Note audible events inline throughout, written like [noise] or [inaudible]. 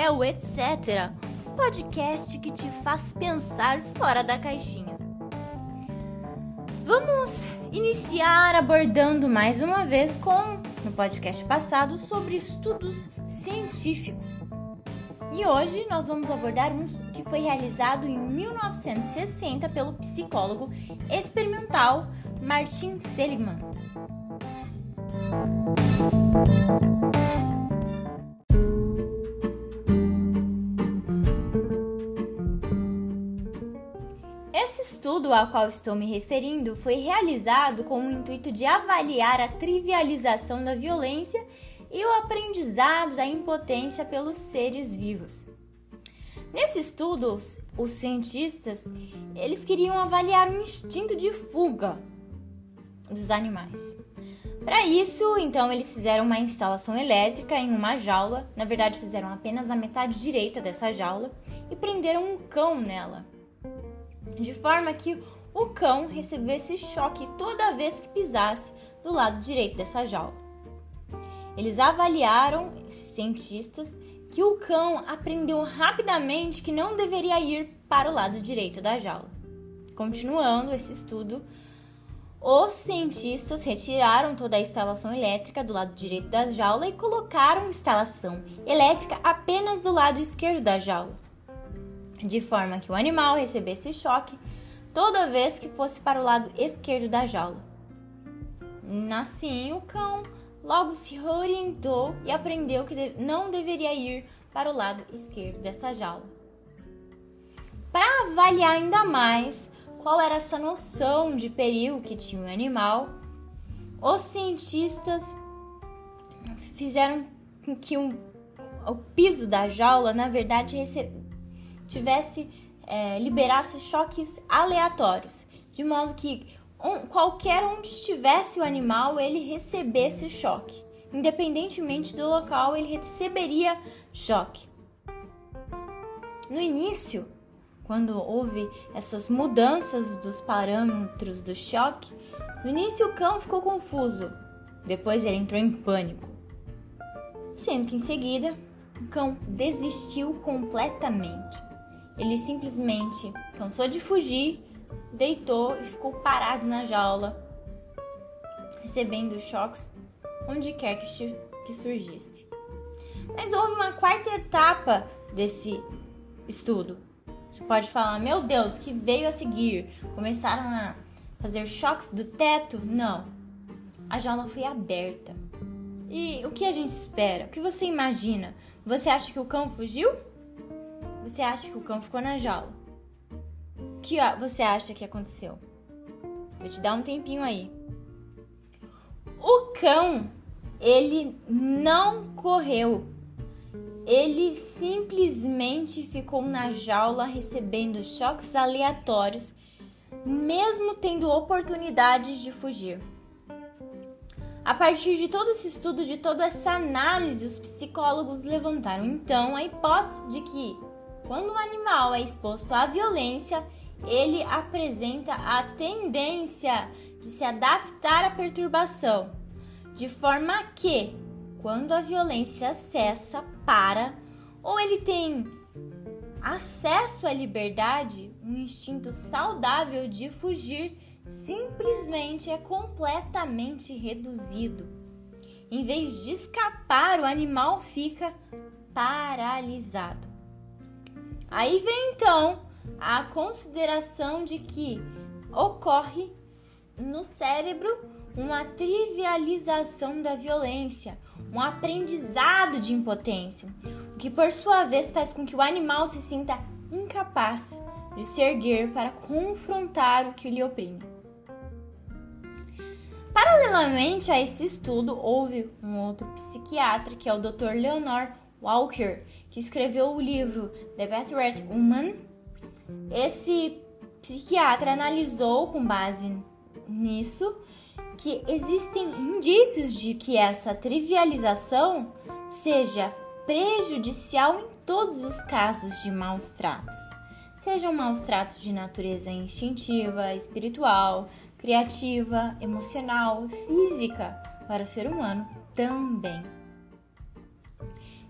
é o Etc. Podcast que te faz pensar fora da caixinha. Vamos iniciar abordando mais uma vez com no podcast passado sobre estudos científicos. E hoje nós vamos abordar um que foi realizado em 1960 pelo psicólogo experimental Martin Seligman. Estudo ao qual estou me referindo foi realizado com o intuito de avaliar a trivialização da violência e o aprendizado da impotência pelos seres vivos. Nesse estudo, os cientistas eles queriam avaliar o instinto de fuga dos animais. Para isso, então, eles fizeram uma instalação elétrica em uma jaula, na verdade, fizeram apenas na metade direita dessa jaula e prenderam um cão nela, de forma que o cão recebesse choque toda vez que pisasse do lado direito dessa jaula. Eles avaliaram, esses cientistas, que o cão aprendeu rapidamente que não deveria ir para o lado direito da jaula. Continuando esse estudo, os cientistas retiraram toda a instalação elétrica do lado direito da jaula e colocaram instalação elétrica apenas do lado esquerdo da jaula, de forma que o animal recebesse choque toda vez que fosse para o lado esquerdo da jaula. Assim, o cão logo se orientou e aprendeu que não deveria ir para o lado esquerdo dessa jaula. Para avaliar ainda mais qual era essa noção de perigo que tinha o animal, os cientistas fizeram com que um, o piso da jaula, na verdade, tivesse é, liberasse choques aleatórios, de modo que um, qualquer onde estivesse o animal ele recebesse choque, independentemente do local ele receberia choque. No início, quando houve essas mudanças dos parâmetros do choque, no início o cão ficou confuso, depois ele entrou em pânico. Sendo que em seguida o cão desistiu completamente. Ele simplesmente cansou de fugir, deitou e ficou parado na jaula, recebendo choques onde quer que surgisse. Mas houve uma quarta etapa desse estudo, você pode falar, meu Deus, que veio a seguir? Começaram a fazer choques do teto? Não. A jaula foi aberta. E o que a gente espera? O que você imagina? Você acha que o cão fugiu? Você acha que o cão ficou na jaula? O que você acha que aconteceu? Vou te dar um tempinho aí. O cão, ele não correu ele simplesmente ficou na jaula recebendo choques aleatórios, mesmo tendo oportunidades de fugir. A partir de todo esse estudo, de toda essa análise, os psicólogos levantaram então a hipótese de que, quando o animal é exposto à violência, ele apresenta a tendência de se adaptar à perturbação, de forma que, quando a violência cessa, para, ou ele tem acesso à liberdade, um instinto saudável de fugir simplesmente é completamente reduzido. Em vez de escapar, o animal fica paralisado. Aí vem então a consideração de que ocorre no cérebro uma trivialização da violência, um aprendizado de impotência, o que por sua vez faz com que o animal se sinta incapaz de se erguer para confrontar o que lhe oprime. Paralelamente a esse estudo, houve um outro psiquiatra, que é o Dr. Leonor Walker, que escreveu o livro The Battered Woman. Esse psiquiatra analisou, com base nisso, que existem indícios de que essa trivialização seja prejudicial em todos os casos de maus tratos, sejam maus tratos de natureza instintiva, espiritual, criativa, emocional, física para o ser humano também.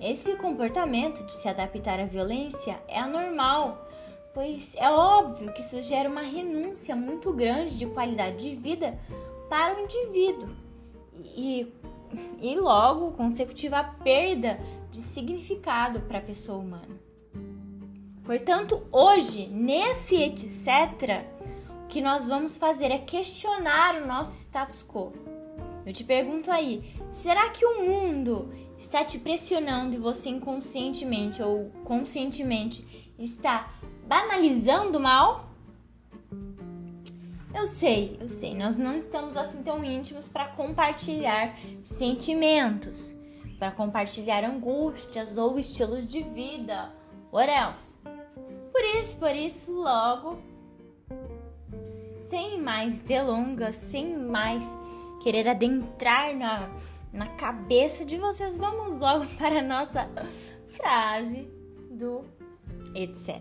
Esse comportamento de se adaptar à violência é anormal, pois é óbvio que isso gera uma renúncia muito grande de qualidade de vida para o indivíduo e, e logo consecutiva perda de significado para a pessoa humana. Portanto, hoje, nesse etc., o que nós vamos fazer é questionar o nosso status quo. Eu te pergunto aí, será que o mundo está te pressionando e você inconscientemente ou conscientemente está banalizando o mal? Eu sei, eu sei, nós não estamos assim tão íntimos para compartilhar sentimentos, para compartilhar angústias ou estilos de vida. What else? Por isso, por isso, logo, sem mais delongas, sem mais querer adentrar na, na cabeça de vocês, vamos logo [laughs] para a nossa frase do etc.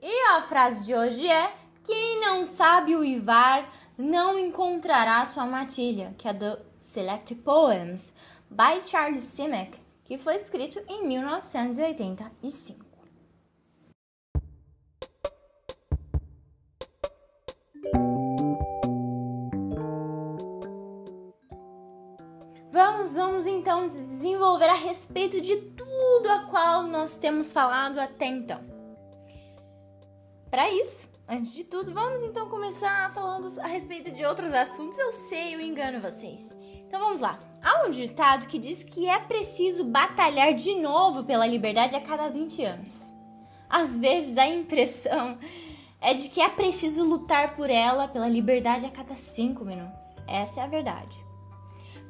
E a frase de hoje é: Quem não sabe uivar não encontrará sua matilha, que é do Select Poems by Charles Simek, que foi escrito em 1985. Vamos, vamos então desenvolver a respeito de tudo a qual nós temos falado até então. Para isso, Antes de tudo, vamos então começar falando a respeito de outros assuntos. Eu sei, eu engano vocês. Então vamos lá. Há um ditado que diz que é preciso batalhar de novo pela liberdade a cada 20 anos. Às vezes a impressão é de que é preciso lutar por ela, pela liberdade a cada 5 minutos. Essa é a verdade.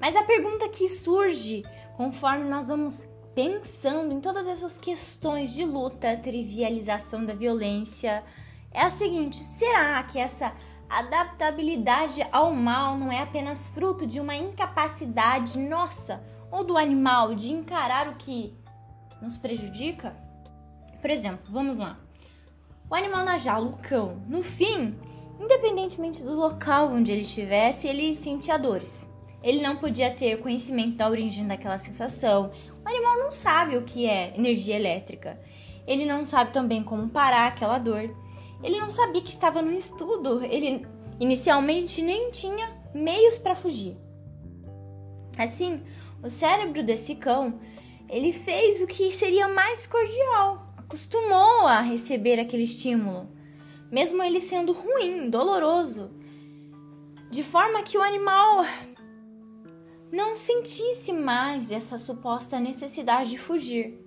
Mas a pergunta que surge conforme nós vamos pensando em todas essas questões de luta, trivialização da violência, é a seguinte: será que essa adaptabilidade ao mal não é apenas fruto de uma incapacidade nossa ou do animal de encarar o que nos prejudica? Por exemplo, vamos lá. O animal na jaula, o cão, no fim, independentemente do local onde ele estivesse, ele sentia dores. Ele não podia ter conhecimento da origem daquela sensação. O animal não sabe o que é energia elétrica. Ele não sabe também como parar aquela dor. Ele não sabia que estava no estudo. Ele inicialmente nem tinha meios para fugir. Assim, o cérebro desse cão, ele fez o que seria mais cordial, acostumou a receber aquele estímulo, mesmo ele sendo ruim, doloroso, de forma que o animal não sentisse mais essa suposta necessidade de fugir.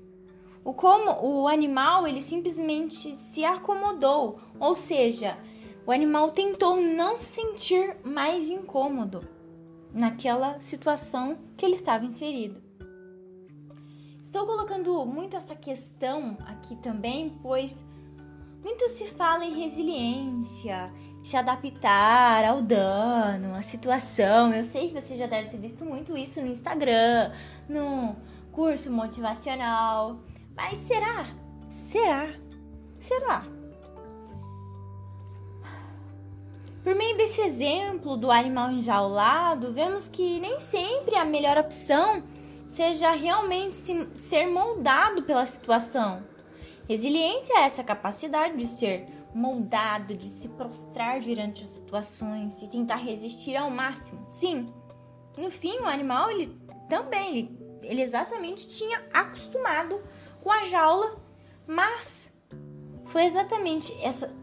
O como o animal ele simplesmente se acomodou, ou seja, o animal tentou não sentir mais incômodo naquela situação que ele estava inserido. Estou colocando muito essa questão aqui também, pois muito se fala em resiliência, se adaptar ao dano, à situação. Eu sei que você já deve ter visto muito isso no Instagram, no curso motivacional. Mas será? Será? Será? Por meio desse exemplo do animal enjaulado, vemos que nem sempre a melhor opção seja realmente ser moldado pela situação. Resiliência é essa capacidade de ser moldado, de se prostrar diante as situações e tentar resistir ao máximo. Sim, no fim, o animal ele também ele, ele exatamente tinha acostumado com a jaula, mas foi exatamente essa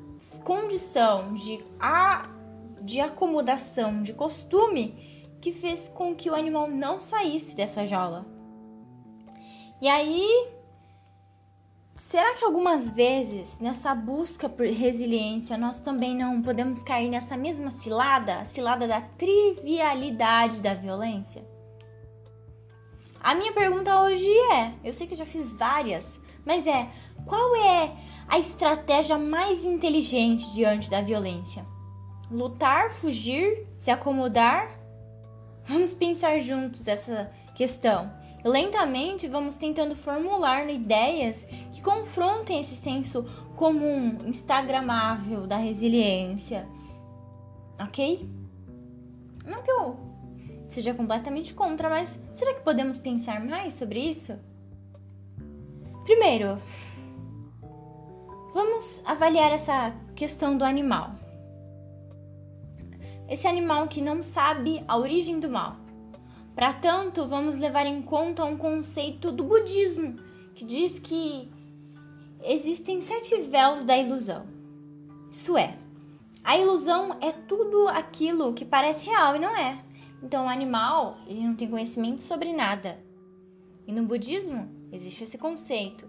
condição de, a, de acomodação, de costume, que fez com que o animal não saísse dessa jaula. E aí, será que algumas vezes nessa busca por resiliência nós também não podemos cair nessa mesma cilada, a cilada da trivialidade da violência? A minha pergunta hoje é: eu sei que eu já fiz várias, mas é: qual é a estratégia mais inteligente diante da violência? Lutar, fugir, se acomodar? Vamos pensar juntos essa questão. Lentamente vamos tentando formular ideias que confrontem esse senso comum, instagramável da resiliência. Ok? Não que eu seja completamente contra, mas será que podemos pensar mais sobre isso? Primeiro, vamos avaliar essa questão do animal. Esse animal que não sabe a origem do mal. Para tanto, vamos levar em conta um conceito do budismo que diz que existem sete véus da ilusão. Isso é, a ilusão é tudo aquilo que parece real e não é. Então, o animal, ele não tem conhecimento sobre nada. E no budismo existe esse conceito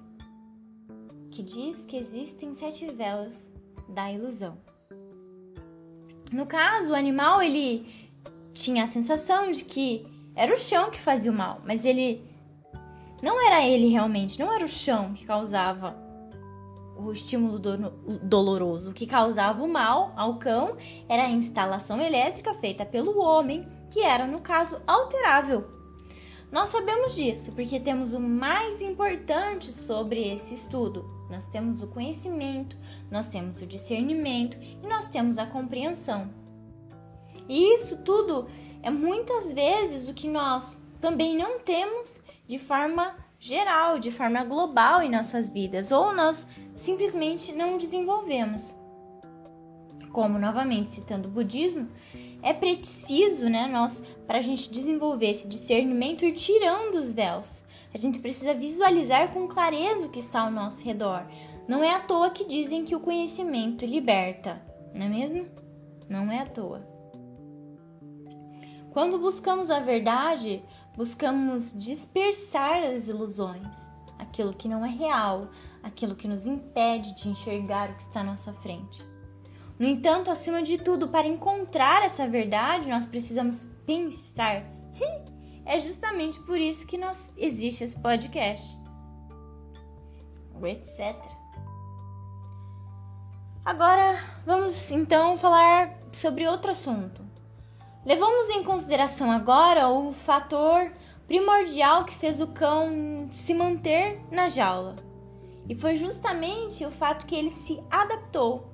que diz que existem sete véus da ilusão. No caso, o animal ele tinha a sensação de que era o chão que fazia o mal, mas ele não era ele realmente, não era o chão que causava o estímulo do, doloroso. O que causava o mal ao cão era a instalação elétrica feita pelo homem, que era, no caso, alterável. Nós sabemos disso porque temos o mais importante sobre esse estudo. Nós temos o conhecimento, nós temos o discernimento e nós temos a compreensão. E isso tudo é muitas vezes o que nós também não temos de forma geral, de forma global em nossas vidas, ou nós simplesmente não desenvolvemos. Como novamente citando o budismo, é preciso, né, nós para a gente desenvolver esse discernimento ir tirando os véus. A gente precisa visualizar com clareza o que está ao nosso redor. Não é à toa que dizem que o conhecimento liberta, não é mesmo? Não é à toa. Quando buscamos a verdade, buscamos dispersar as ilusões, aquilo que não é real, aquilo que nos impede de enxergar o que está à nossa frente. No entanto, acima de tudo, para encontrar essa verdade, nós precisamos pensar. É justamente por isso que nós, existe esse podcast. Etc. Agora vamos então falar sobre outro assunto. Levamos em consideração agora o fator primordial que fez o cão se manter na jaula. E foi justamente o fato que ele se adaptou.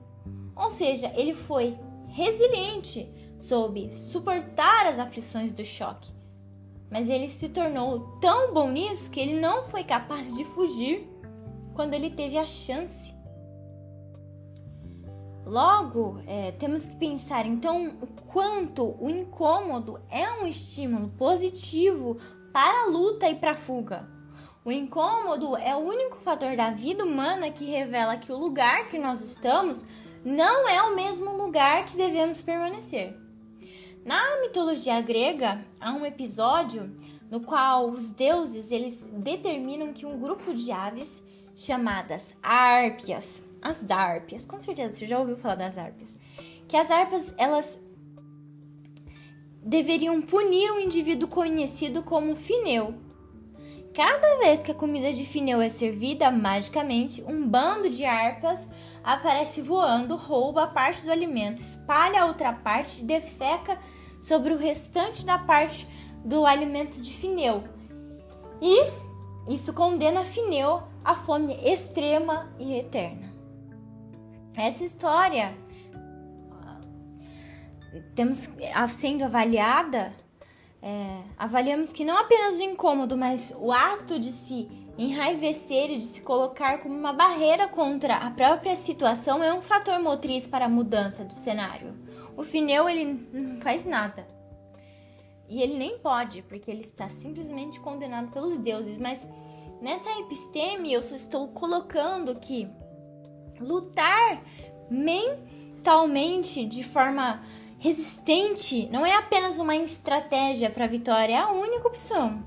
Ou seja, ele foi resiliente, soube suportar as aflições do choque. Mas ele se tornou tão bom nisso que ele não foi capaz de fugir quando ele teve a chance. Logo, é, temos que pensar então o quanto o incômodo é um estímulo positivo para a luta e para a fuga. O incômodo é o único fator da vida humana que revela que o lugar que nós estamos não é o mesmo lugar que devemos permanecer. Na mitologia grega, há um episódio no qual os deuses eles determinam que um grupo de aves chamadas árpias as árpias, com certeza você já ouviu falar das árpias. Que as árpias, elas deveriam punir um indivíduo conhecido como Fineu. Cada vez que a comida de Fineu é servida, magicamente, um bando de arpas aparece voando, rouba parte do alimento, espalha a outra parte e defeca sobre o restante da parte do alimento de Fineu. E isso condena Fineu à fome extrema e eterna. Essa história temos sendo avaliada, é, avaliamos que não apenas o incômodo, mas o ato de se enraivecer e de se colocar como uma barreira contra a própria situação é um fator motriz para a mudança do cenário. O Fineu ele não faz nada. E ele nem pode, porque ele está simplesmente condenado pelos deuses. Mas nessa episteme eu estou colocando que lutar mentalmente de forma resistente não é apenas uma estratégia para a vitória, é a única opção.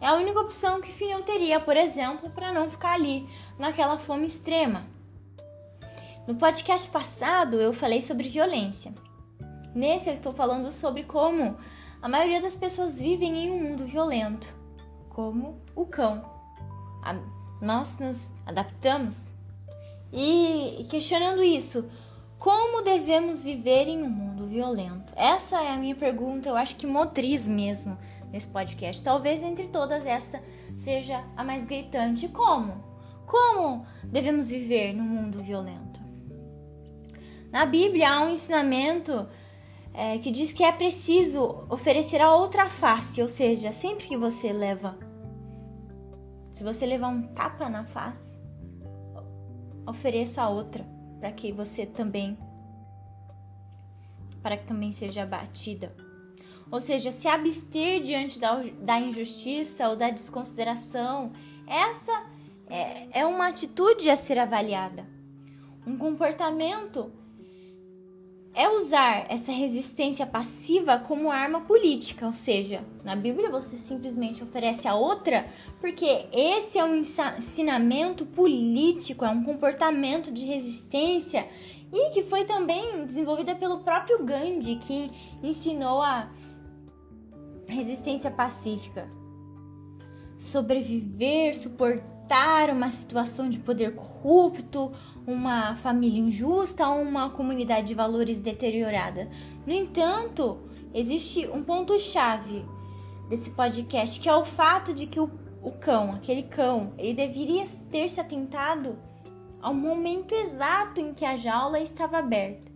É a única opção que Fineu teria, por exemplo, para não ficar ali naquela fome extrema. No podcast passado eu falei sobre violência. Nesse eu estou falando sobre como a maioria das pessoas vivem em um mundo violento, como o cão. nós nos adaptamos e questionando isso, como devemos viver em um mundo violento? Essa é a minha pergunta, eu acho que motriz mesmo nesse podcast. Talvez entre todas esta seja a mais gritante. Como? Como devemos viver no mundo violento? Na Bíblia há um ensinamento é, que diz que é preciso oferecer a outra face, ou seja, sempre que você leva, se você levar um tapa na face, ofereça a outra para que você também para que também seja abatida. Ou seja, se abster diante da, da injustiça ou da desconsideração, essa é, é uma atitude a ser avaliada. Um comportamento é usar essa resistência passiva como arma política, ou seja, na Bíblia você simplesmente oferece a outra, porque esse é um ensinamento político, é um comportamento de resistência e que foi também desenvolvida pelo próprio Gandhi, que ensinou a resistência pacífica. Sobreviver, suportar uma situação de poder corrupto, uma família injusta ou uma comunidade de valores deteriorada. No entanto, existe um ponto-chave desse podcast, que é o fato de que o, o cão, aquele cão, ele deveria ter se atentado ao momento exato em que a jaula estava aberta.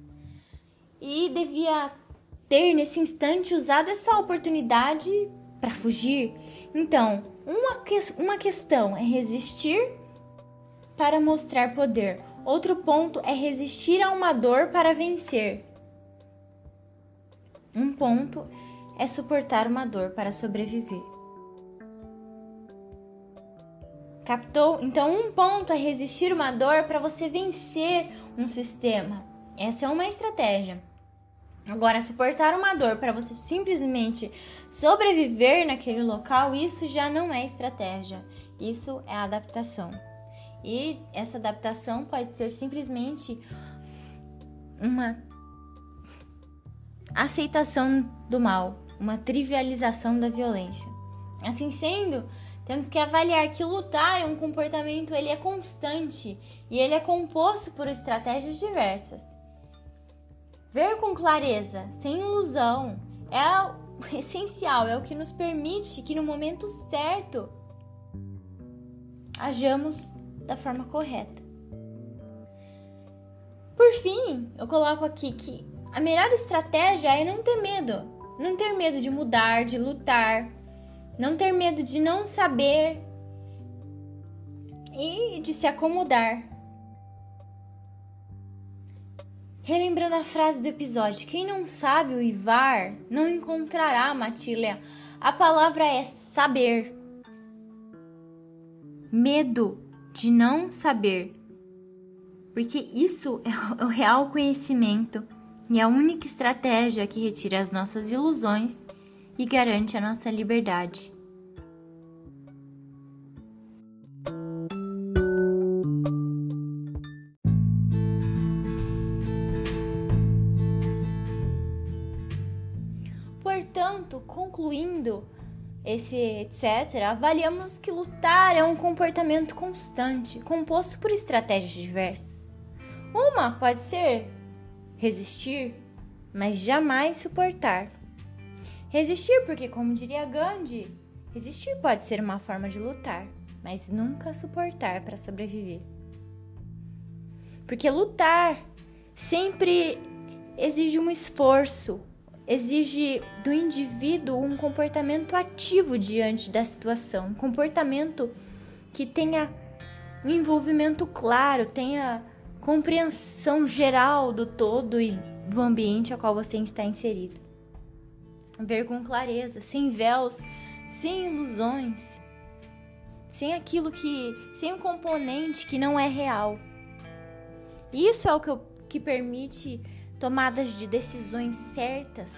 E devia ter nesse instante usado essa oportunidade para fugir. Então, uma, que uma questão é resistir para mostrar poder. Outro ponto é resistir a uma dor para vencer. Um ponto é suportar uma dor para sobreviver. Captou? Então, um ponto é resistir uma dor para você vencer um sistema. Essa é uma estratégia. Agora, suportar uma dor para você simplesmente sobreviver naquele local, isso já não é estratégia. Isso é adaptação. E essa adaptação pode ser simplesmente uma aceitação do mal, uma trivialização da violência. Assim sendo, temos que avaliar que lutar é um comportamento, ele é constante e ele é composto por estratégias diversas. Ver com clareza, sem ilusão, é o [laughs] essencial, é o que nos permite que no momento certo hajamos da forma correta. Por fim, eu coloco aqui que a melhor estratégia é não ter medo. Não ter medo de mudar, de lutar, não ter medo de não saber e de se acomodar. Relembrando a frase do episódio, quem não sabe o Ivar não encontrará a matilha. A palavra é saber. Medo de não saber. Porque isso [laughs] é o real conhecimento e a única estratégia que retira as nossas ilusões e garante a nossa liberdade. Esse etc., avaliamos que lutar é um comportamento constante, composto por estratégias diversas. Uma pode ser resistir, mas jamais suportar. Resistir, porque, como diria Gandhi, resistir pode ser uma forma de lutar, mas nunca suportar para sobreviver. Porque lutar sempre exige um esforço, exige do indivíduo um comportamento ativo diante da situação, um comportamento que tenha um envolvimento claro, tenha compreensão geral do todo e do ambiente ao qual você está inserido. Ver com clareza, sem véus, sem ilusões, sem aquilo que, sem um componente que não é real. Isso é o que, que permite tomadas de decisões certas,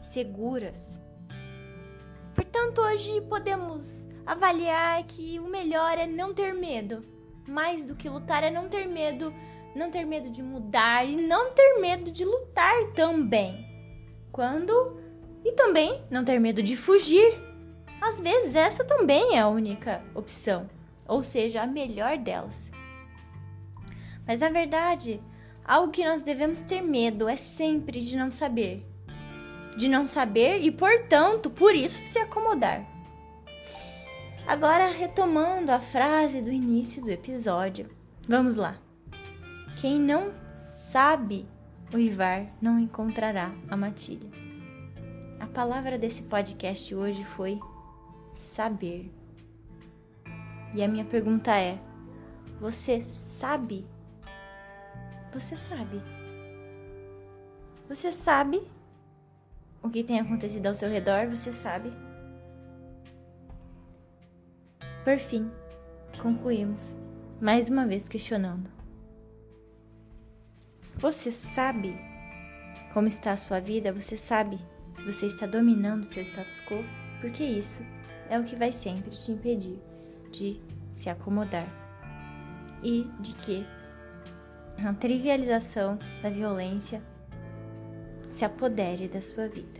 seguras. Portanto, hoje podemos avaliar que o melhor é não ter medo. Mais do que lutar é não ter medo, não ter medo de mudar e não ter medo de lutar também. Quando e também não ter medo de fugir. Às vezes essa também é a única opção, ou seja, a melhor delas. Mas na verdade, Algo que nós devemos ter medo é sempre de não saber. de não saber e, portanto, por isso se acomodar. Agora, retomando a frase do início do episódio, vamos lá. Quem não sabe uivar não encontrará a matilha. A palavra desse podcast hoje foi saber. E a minha pergunta é: você sabe? Você sabe? Você sabe o que tem acontecido ao seu redor? Você sabe? Por fim, concluímos, mais uma vez questionando. Você sabe como está a sua vida? Você sabe se você está dominando seu status quo? Porque isso é o que vai sempre te impedir de se acomodar e de que a trivialização da violência se apodere da sua vida.